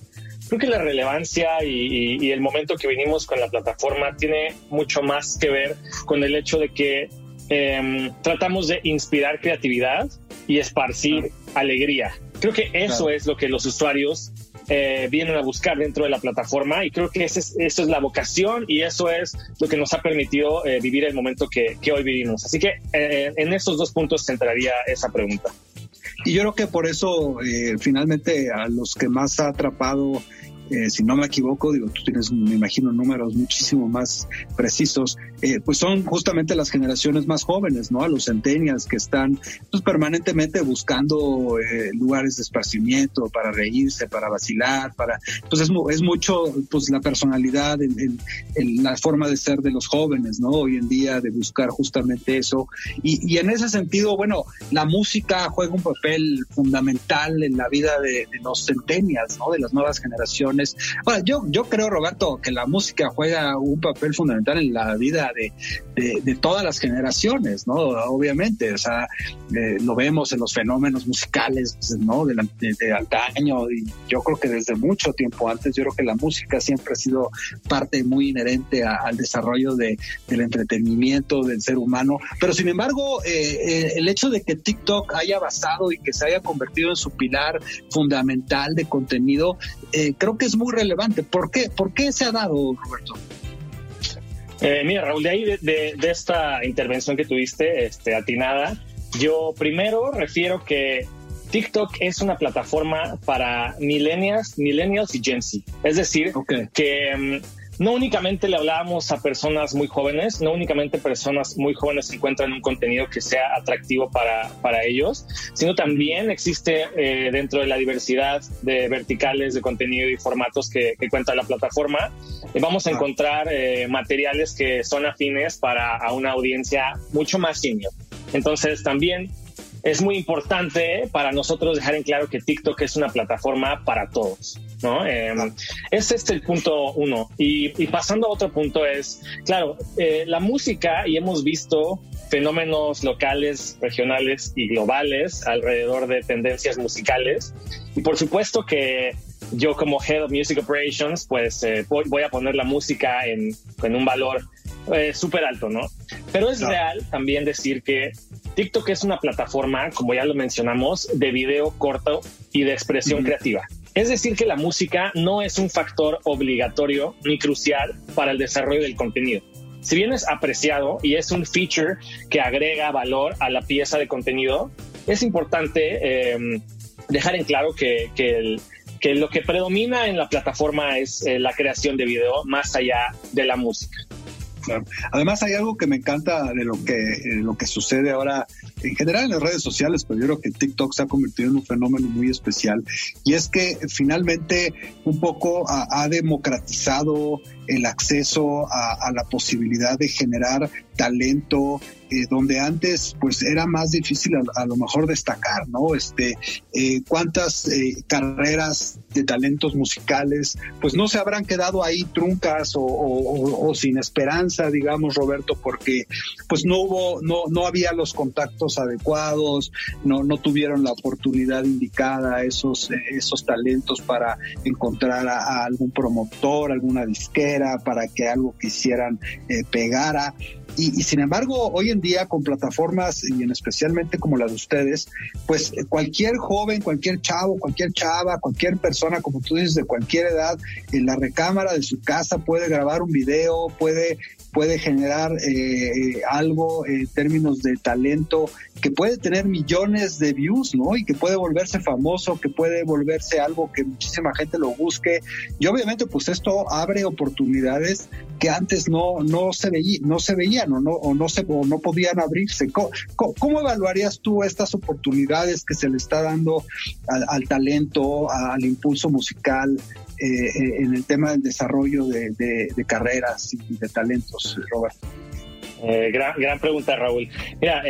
creo que la relevancia y, el momento que vinimos con la plataforma tiene mucho más que ver con el hecho de que em, tratamos de inspirar creatividad y esparcir alegría. Creo que eso es lo que los usuarios eh, vienen a buscar dentro de la plataforma y creo que ese es, es la vocación y eso es lo que nos ha permitido eh, vivir el momento que, hoy vivimos. Así que eh, en esos dos puntos centraría esa pregunta. Y yo creo que por eso finalmente a los que más ha atrapado eh, si no me equivoco, digo, tú tienes, me imagino, números muchísimo más precisos, eh, pues son justamente las generaciones más jóvenes, ¿no? A los centenias que están pues, permanentemente buscando eh, lugares de esparcimiento para reírse, para vacilar, para, pues es, es mucho, pues la personalidad, la forma de ser de los jóvenes, ¿no? Hoy en día de buscar justamente eso. Y, y en ese sentido, bueno, la música juega un papel fundamental en la vida de, de los centenias, ¿no? De las nuevas generaciones bueno, yo, yo creo, Roberto, que la música juega un papel fundamental en la vida de, de, todas las generaciones, ¿no? Obviamente, o sea, eh, lo vemos en los fenómenos musicales, ¿no? De, de, antaño, y yo creo que desde mucho tiempo antes, yo creo que la música siempre ha sido parte muy inherente al desarrollo de, del entretenimiento del ser humano, pero sin embargo, eh, eh, el hecho de que TikTok haya basado y que se haya convertido en su pilar fundamental de contenido, creo que es muy relevante. ¿Por qué? ¿Por qué se ha dado, Roberto? Eh, mira, Raúl, de ahí de, esta intervención que tuviste, este, atinada, yo primero refiero que TikTok es una plataforma para millennials, millennials y Gen Z. Es decir, que mm, no únicamente le hablábamos a personas muy jóvenes, no únicamente personas muy jóvenes encuentran un contenido que sea atractivo para, para ellos, sino también existe eh, dentro de la diversidad de verticales de contenido y formatos que, cuenta la plataforma, eh, vamos a encontrar eh, materiales que son afines para a una audiencia mucho más senior. Entonces también es muy importante para nosotros dejar en claro que TikTok es una plataforma para todos. ¿no? Eh, es este el punto uno. Y, pasando a otro punto es, claro, eh, la música, y hemos visto fenómenos locales, regionales y globales alrededor de tendencias musicales. Y por supuesto que yo como Head of Music Operations, pues eh, voy, a poner la música en, un valor eh, súper alto, ¿no? Pero es real también decir que TikTok es una plataforma, como ya lo mencionamos, de video corto y de expresión creativa. Es decir, que la música no es un factor obligatorio ni crucial para el desarrollo del contenido. Si bien es apreciado y es un feature que agrega valor a la pieza de contenido, es importante em, dejar en claro que, lo que predomina en la plataforma es eh, la creación de video más allá de la música. Además hay algo que me encanta de lo que, lo que sucede ahora en general en las redes sociales, pero yo creo que TikTok se ha convertido en un fenómeno muy especial y es que finalmente un poco ha, democratizado el acceso a, la posibilidad de generar talento, eh, donde antes pues era más difícil a, lo mejor destacar, ¿no? Este, eh, cuántas eh, carreras de talentos musicales pues no se habrán quedado ahí truncas o, sin esperanza, digamos, Roberto, porque pues no hubo, no, no había los contactos adecuados, no, no tuvieron la oportunidad indicada esos, esos talentos para encontrar a, algún promotor, alguna disquera, para que algo quisieran pegara. Y, sin embargo, hoy en día con plataformas y en especialmente como la de ustedes, pues cualquier joven, cualquier chavo, cualquier chava, cualquier persona, como tú dices, de cualquier edad, en la recámara de su casa puede grabar un video, puede puede generar eh, algo en términos de talento que puede tener millones de views, ¿no? Y que puede volverse famoso, que puede volverse algo que muchísima gente lo busque. Y obviamente, pues esto abre oportunidades que antes no, no se veía, no se veían o no, o no se, o no podían abrirse. ¿Cómo, evaluarías tú estas oportunidades que se le está dando al talento, al impulso musical? Eh, eh, en el tema del desarrollo de, carreras y de talentos, Roberto? Eh, gran, gran pregunta, Raúl. Mira,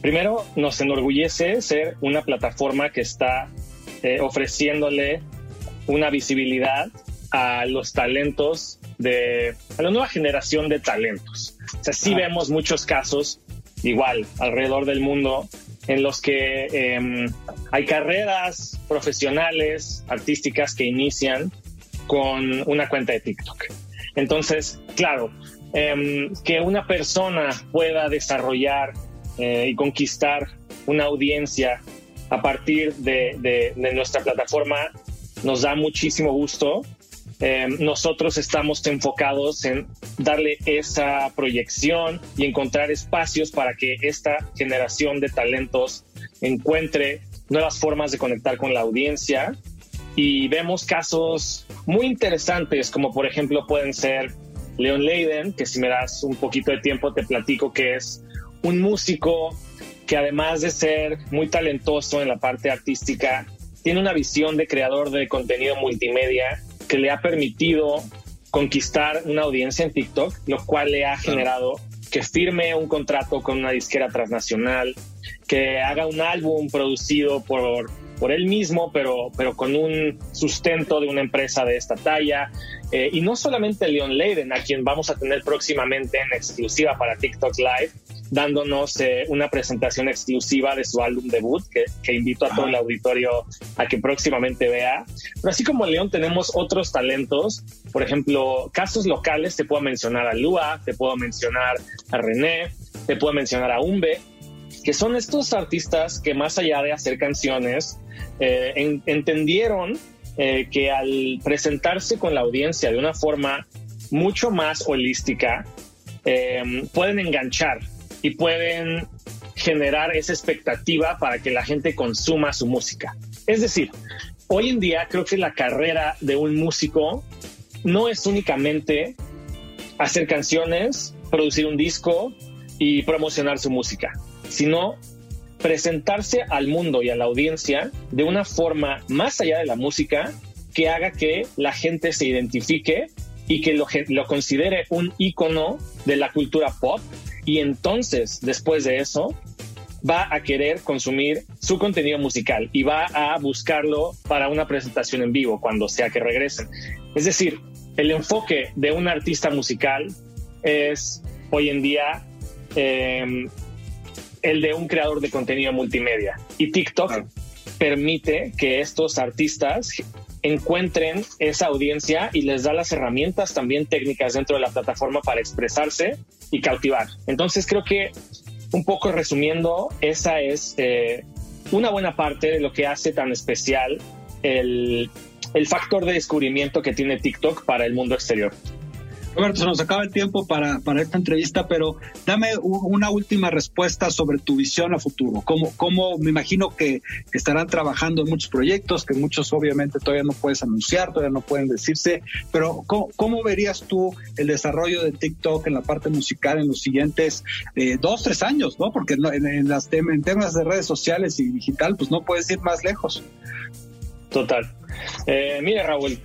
primero nos enorgullece ser una plataforma que está ofreciéndole una visibilidad a los talentos de a la nueva generación de talentos. O sea, sí vemos muchos casos igual alrededor del mundo en los que em, hay carreras profesionales, artísticas que inician con una cuenta de TikTok. Entonces, claro, em, que una persona pueda desarrollar eh, y conquistar una audiencia a partir de nuestra plataforma nos da muchísimo gusto eh, nosotros estamos enfocados en darle esa proyección y encontrar espacios para que esta generación de talentos encuentre nuevas formas de conectar con la audiencia. Y vemos casos muy interesantes, como por ejemplo pueden ser Leon Leiden, que si me das un poquito de tiempo te platico que es un músico que además de ser muy talentoso en la parte artística, tiene una visión de creador de contenido multimedia que le ha permitido conquistar una audiencia en TikTok, lo cual le ha generado que firme un contrato con una disquera transnacional, que haga un álbum producido por, por él mismo, pero, pero con un sustento de una empresa de esta talla. Eh, y no solamente Leon Leiden, a quien vamos a tener próximamente en exclusiva para TikTok Live, dándonos eh, una presentación exclusiva de su álbum debut, que, invito a todo el auditorio a que próximamente vea. Pero así como León, tenemos otros talentos. Por ejemplo, casos locales, te puedo mencionar a Lua, te puedo mencionar a René, te puedo mencionar a Umbe, que son estos artistas que más allá de hacer canciones, eh, entendieron eh, que al presentarse con la audiencia de una forma mucho más holística, pueden enganchar y pueden generar esa expectativa para que la gente consuma su música. Es decir, hoy en día creo que la carrera de un músico no es únicamente hacer canciones, producir un disco y promocionar su música, sino presentarse al mundo y a la audiencia de una forma más allá de la música que haga que la gente se identifique y que lo, considere un icono de la cultura pop y entonces después de eso va a querer consumir su contenido musical y va a buscarlo para una presentación en vivo cuando sea que regresen. Es decir, el enfoque de un artista musical es hoy en día em, el de un creador de contenido multimedia y TikTok permite que estos artistas encuentren esa audiencia y les da las herramientas también técnicas dentro de la plataforma para expresarse y cautivar. Entonces creo que un poco resumiendo, esa es eh, una buena parte de lo que hace tan especial el, el factor de descubrimiento que tiene TikTok para el mundo exterior. Roberto, se nos acaba el tiempo para, para esta entrevista, pero dame una última respuesta sobre tu visión a futuro. ¿Cómo, me imagino que estarán trabajando en muchos proyectos, que muchos obviamente todavía no puedes anunciar, todavía no pueden decirse, pero ¿cómo, verías tú el desarrollo de TikTok en la parte musical en los siguientes eh, dos, tres años, ¿no? Porque en, las en temas de redes sociales y digital, pues no puedes ir más lejos. Total. Eh, mire, Raúl,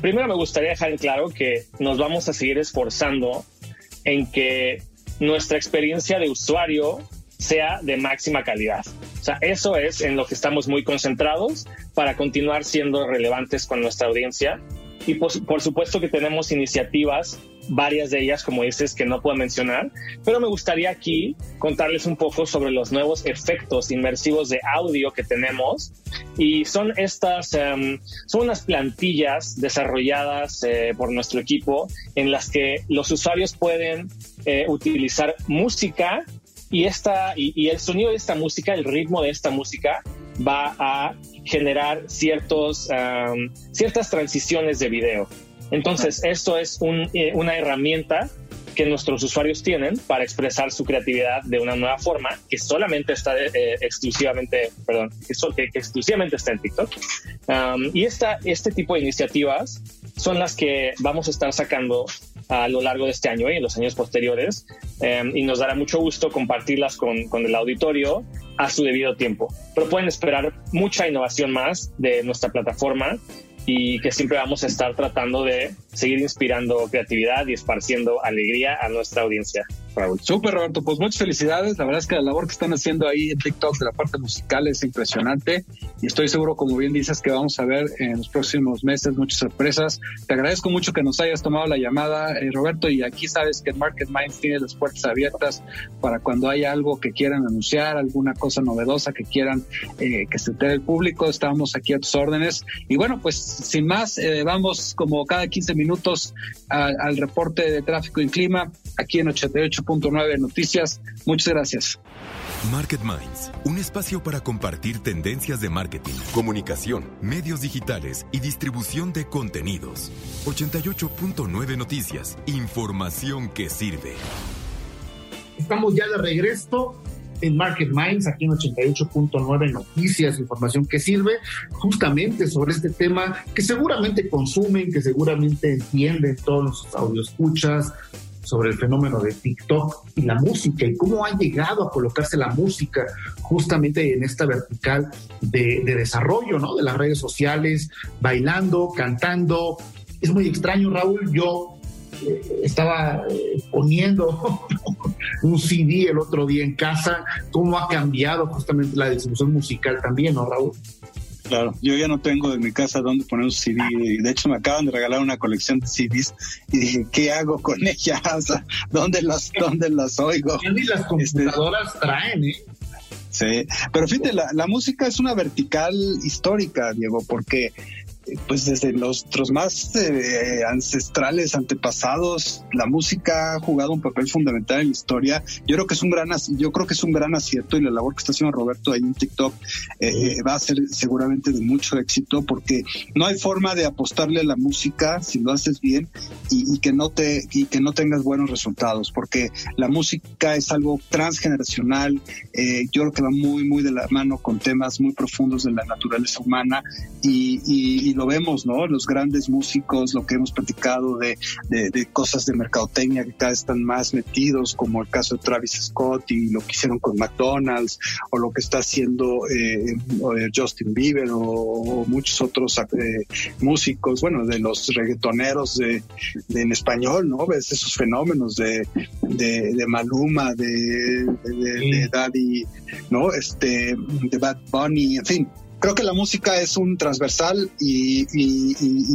primero me gustaría dejar en claro que nos vamos a seguir esforzando en que nuestra experiencia de usuario sea de máxima calidad. O sea, eso es en lo que estamos muy concentrados para continuar siendo relevantes con nuestra audiencia. Y por supuesto que tenemos iniciativas varias de ellas, como dices, que no puedo mencionar, pero me gustaría aquí contarles un poco sobre los nuevos efectos inmersivos de audio que tenemos. Y son estas, em, son unas plantillas desarrolladas eh, por nuestro equipo en las que los usuarios pueden eh, utilizar música y, esta, y, el sonido de esta música, el ritmo de esta música va a generar ciertos, em, ciertas transiciones de video. Entonces, esto es eh, una herramienta que nuestros usuarios tienen para expresar su creatividad de una nueva forma que solamente está eh, exclusivamente, perdón, que, exclusivamente está en TikTok. Um, y esta, este tipo de iniciativas son las que vamos a estar sacando a lo largo de este año y en los años posteriores um, y nos dará mucho gusto compartirlas con, con el auditorio a su debido tiempo. Pero pueden esperar mucha innovación más de nuestra plataforma y que siempre vamos a estar tratando de seguir inspirando creatividad y esparciendo alegría a nuestra audiencia. Raúl. Súper, Roberto. Pues muchas felicidades. La verdad es que la labor que están haciendo ahí en TikTok de la parte musical es impresionante y estoy seguro, como bien dices, que vamos a ver en los próximos meses muchas sorpresas. Te agradezco mucho que nos hayas tomado la llamada, eh, Roberto, y aquí sabes que Market Minds tiene las puertas abiertas para cuando haya algo que quieran anunciar, alguna cosa novedosa que quieran eh, que se entere el público. Estamos aquí a tus órdenes. Y bueno, pues sin más, eh, vamos como cada 15 minutos al reporte de tráfico y clima aquí en 88.9 Noticias. Muchas gracias. Market Minds, un espacio para compartir tendencias de marketing, comunicación, medios digitales y distribución de contenidos. 88.9 Noticias, información que sirve. Estamos ya de regreso en Market Minds, aquí en 88.9 Noticias, información que sirve justamente sobre este tema que seguramente consumen, que seguramente entienden todos los audioscuchas, sobre el fenómeno de TikTok y la música y cómo ha llegado a colocarse la música justamente en esta vertical de, desarrollo ¿no? de las redes sociales, bailando, cantando. Es muy extraño, Raúl. Yo eh, estaba eh, poniendo un CD el otro día en casa, cómo ha cambiado justamente la distribución musical también, ¿no, Raúl? Claro, yo ya no tengo en mi casa dónde poner un CD. De hecho, me acaban de regalar una colección de CDs y dije, ¿qué hago con ella? O sea, ¿dónde las, dónde las oigo? Y las computadoras traen, ¿eh? Sí, pero fíjate, la, la música es una vertical histórica, Diego, porque pues desde nuestros más eh, ancestrales, antepasados, la música ha jugado un papel fundamental en la historia. Yo creo que es un gran, yo creo que es un gran acierto y la labor que está haciendo Roberto ahí en TikTok eh, va a ser seguramente de mucho éxito porque no hay forma de apostarle a la música si lo haces bien y, que no te y que no tengas buenos resultados porque la música es algo transgeneracional. Eh, yo creo que va muy muy de la mano con temas muy profundos de la naturaleza humana y, y lo vemos, ¿no? Los grandes músicos, lo que hemos platicado de, de, cosas de mercadotecnia que cada vez están más metidos, como el caso de Travis Scott y lo que hicieron con McDonald's, o lo que está haciendo eh, Justin Bieber o, muchos otros eh, músicos, bueno, de los reggaetoneros de, en español, ¿no? Ves esos fenómenos de, de, Maluma, de, de, Daddy, ¿no? Este, de Bad Bunny, en fin, creo que la música es un transversal y,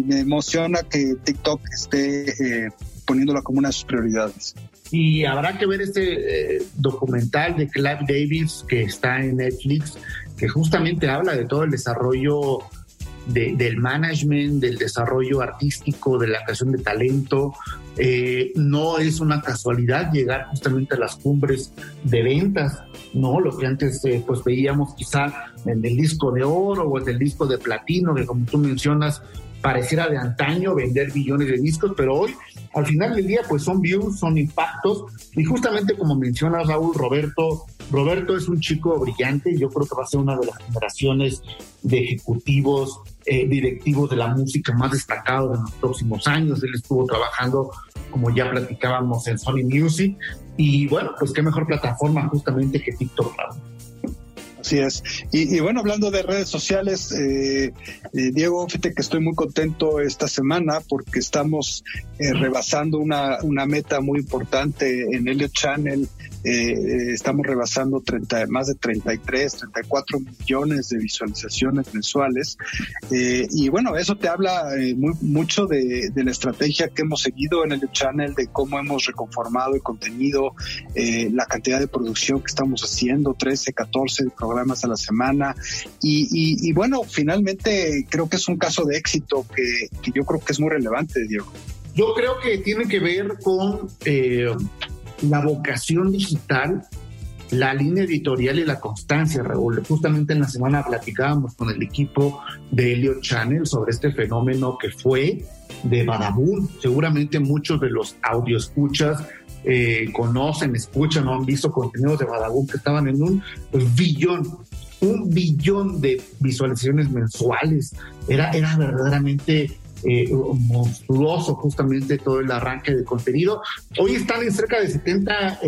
me emociona que TikTok esté eh, poniéndola como una de sus prioridades. Y habrá que ver este eh, documental de Clive Davis que está en Netflix, que justamente habla de todo el desarrollo del management, del desarrollo artístico, de la creación de talento. Eh, no es una casualidad llegar justamente a las cumbres de ventas, ¿no? Lo que antes pues veíamos quizá en el disco de oro o en el disco de platino, que como tú mencionas, pareciera de antaño vender billones de discos, pero hoy al final del día pues son views, son impactos y justamente como menciona Raúl Roberto, Roberto es un chico brillante, yo creo que va a ser una de las generaciones de ejecutivos, eh, directivos de la música más destacados en los próximos años, él estuvo trabajando como ya platicábamos en Sony Music y bueno, pues qué mejor plataforma justamente que TikTok. Así es. Y, bueno, hablando de redes sociales, eh, eh, Diego, fíjate que estoy muy contento esta semana porque estamos eh, rebasando una, una meta muy importante en Helio Channel eh, estamos rebasando 30, más de 33, 34 millones de visualizaciones mensuales. Eh, y bueno, eso te habla eh, mucho de, la estrategia que hemos seguido en el channel, de cómo hemos reconformado el contenido, la cantidad de producción que estamos haciendo, 13, 14 programas a la semana. Y, bueno, finalmente creo que es un caso de éxito que, que yo creo que es muy relevante, Diego. Yo creo que tiene que ver con la vocación digital, la línea editorial y la constancia, Raúl. Justamente en la semana platicábamos con el equipo de Helio Channel sobre este fenómeno que fue de Badabun. Seguramente muchos de los audioscuchas eh, conocen, escuchan o han visto contenidos de Badabun que estaban en un billón, un billón de visualizaciones mensuales. Era, era verdaderamente eh, monstruoso justamente todo el arranque de contenido. Hoy están en cerca de 70,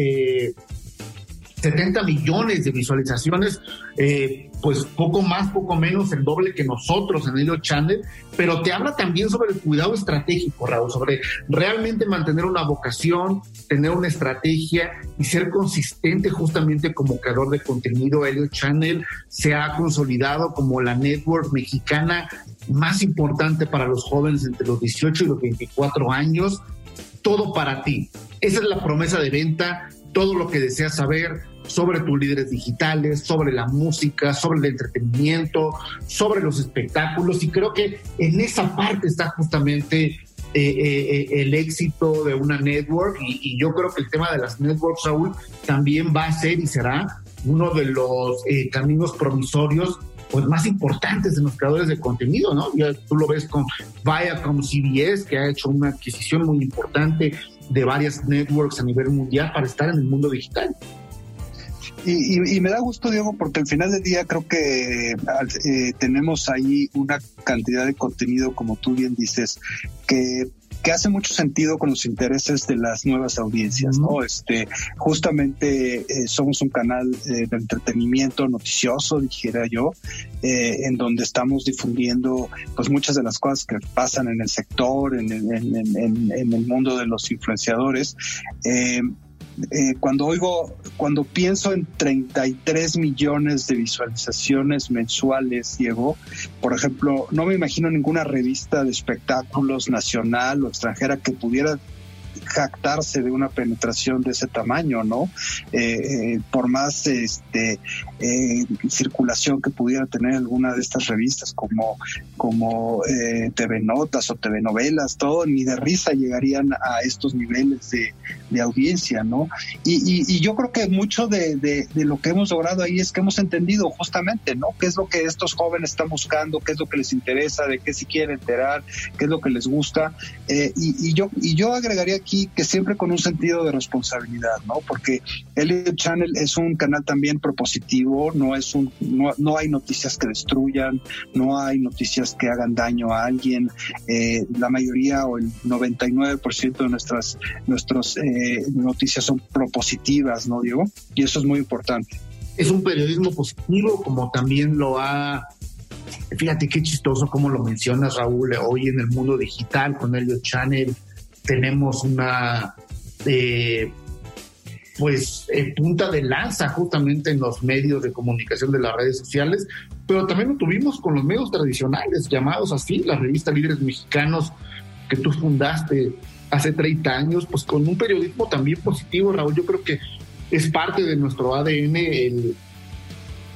70 eh, millones de visualizaciones, eh, pues poco más, poco menos, el doble que nosotros en Helio Channel, pero te habla también sobre el cuidado estratégico, Raúl, sobre realmente mantener una vocación, tener una estrategia y ser consistente justamente como creador de contenido. Helio Channel se ha consolidado como la network mexicana más importante para los jóvenes entre los 18 y los 24 años, todo para ti. Esa es la promesa de venta, todo lo que deseas saber sobre tus líderes digitales, sobre la música, sobre el entretenimiento, sobre los espectáculos y creo que en esa parte está justamente eh, eh, el éxito de una network y, y, yo creo que el tema de las networks, Saúl, también va a ser y será uno de los eh, caminos promisorios pues más importantes de los creadores de contenido, ¿no? Ya tú lo ves con Viacom CBS, que ha hecho una adquisición muy importante de varias networks a nivel mundial para estar en el mundo digital. Y, me da gusto, Diego, porque al final del día creo que eh, tenemos ahí una cantidad de contenido, como tú bien dices, que que hace mucho sentido con los intereses de las nuevas audiencias, ¿no? Este, justamente eh, somos un canal eh, de entretenimiento noticioso, dijera yo, eh, en donde estamos difundiendo pues muchas de las cosas que pasan en el sector, en, en el mundo de los influenciadores. Eh, cuando oigo, cuando pienso en 33 millones de visualizaciones mensuales, Diego, por ejemplo, no me imagino ninguna revista de espectáculos nacional o extranjera que pudiera jactarse de una penetración de ese tamaño, ¿no? Eh, eh, por más este, eh, circulación que pudiera tener alguna de estas revistas como, como TV Notas o TV Novelas, todo, ni de risa llegarían a estos niveles de, audiencia, ¿no? Y, yo creo que mucho de, lo que hemos logrado ahí es que hemos entendido justamente, ¿no? ¿Qué es lo que estos jóvenes están buscando? ¿Qué es lo que les interesa? ¿De qué se quieren enterar? ¿Qué es lo que les gusta? y, yo, y yo agregaría aquí que siempre con un sentido de responsabilidad, ¿no? Porque el Channel es un canal también propositivo, no es un, no, hay noticias que destruyan, no hay noticias que hagan daño a alguien. Eh, la mayoría o el 99% de nuestras nuestros, eh, noticias son propositivas, ¿no, Diego? Y eso es muy importante. Es un periodismo positivo, como también lo ha Fíjate qué chistoso como lo mencionas, Raúl, hoy en el mundo digital con Elliot Channel, tenemos una eh, pues punta de lanza justamente en los medios de comunicación de las redes sociales, pero también lo tuvimos con los medios tradicionales, llamados así, la revista Líderes Mexicanos que tú fundaste hace 30 años, pues con un periodismo también positivo, Raúl, yo creo que es parte de nuestro ADN el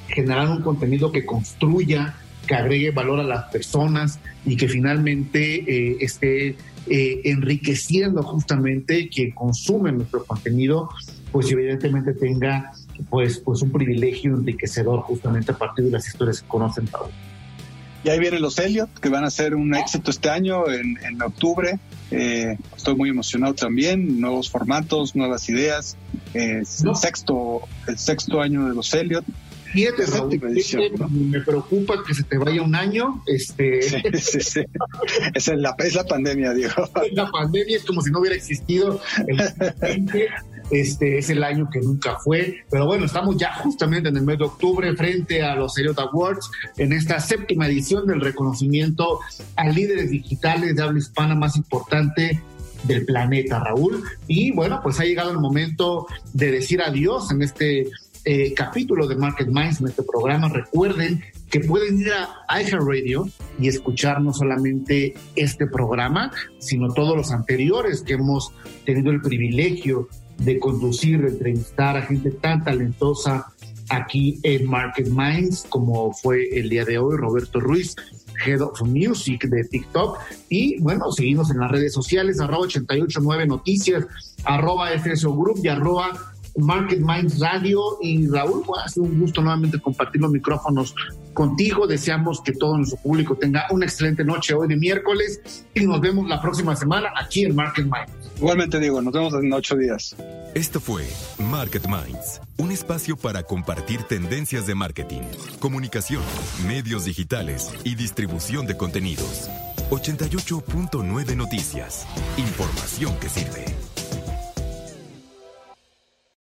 generar un contenido que construya, que agregue valor a las personas y que finalmente eh, esté eh, enriqueciendo justamente quien consume nuestro contenido, pues evidentemente tenga pues, pues un privilegio enriquecedor justamente a partir de las historias que conocen, Pablo. Y ahí vienen los Elliot, que van a ser un éxito este año, en, en octubre. Eh, estoy muy emocionado también, nuevos formatos, nuevas ideas. Es el, sexto, el sexto año de los Elliot. Siete, Me preocupa que se te vaya un año. Este... Sí, sí, sí. Es, la, es la pandemia, Diego. La pandemia es como si no hubiera existido. Este es el año que nunca fue. Pero bueno, estamos ya justamente en el mes de octubre frente a los Elliot Awards en esta séptima edición del reconocimiento a líderes digitales de habla hispana más importante del planeta, Raúl. Y bueno, pues ha llegado el momento de decir adiós en este eh, capítulo de Market Minds, en este programa. Recuerden que pueden ir a iHeartRadio y escuchar no solamente este programa, sino todos los anteriores que hemos tenido el privilegio de conducir, de entrevistar a gente tan talentosa aquí en Market Minds, como fue el día de hoy Roberto Ruiz, Head of Music de TikTok. Y bueno, seguimos en las redes sociales, arroba 889 Noticias, arroba FSO Group y arroba Market Minds Radio. Y Raúl, pues, ha sido un gusto nuevamente compartir los micrófonos contigo. Deseamos que todo nuestro público tenga una excelente noche hoy de miércoles y nos vemos la próxima semana aquí en Market Minds. Igualmente digo, nos vemos en ocho días. Esto fue Market Minds, un espacio para compartir tendencias de marketing, comunicación, medios digitales y distribución de contenidos. 88.9 Noticias. Información que sirve.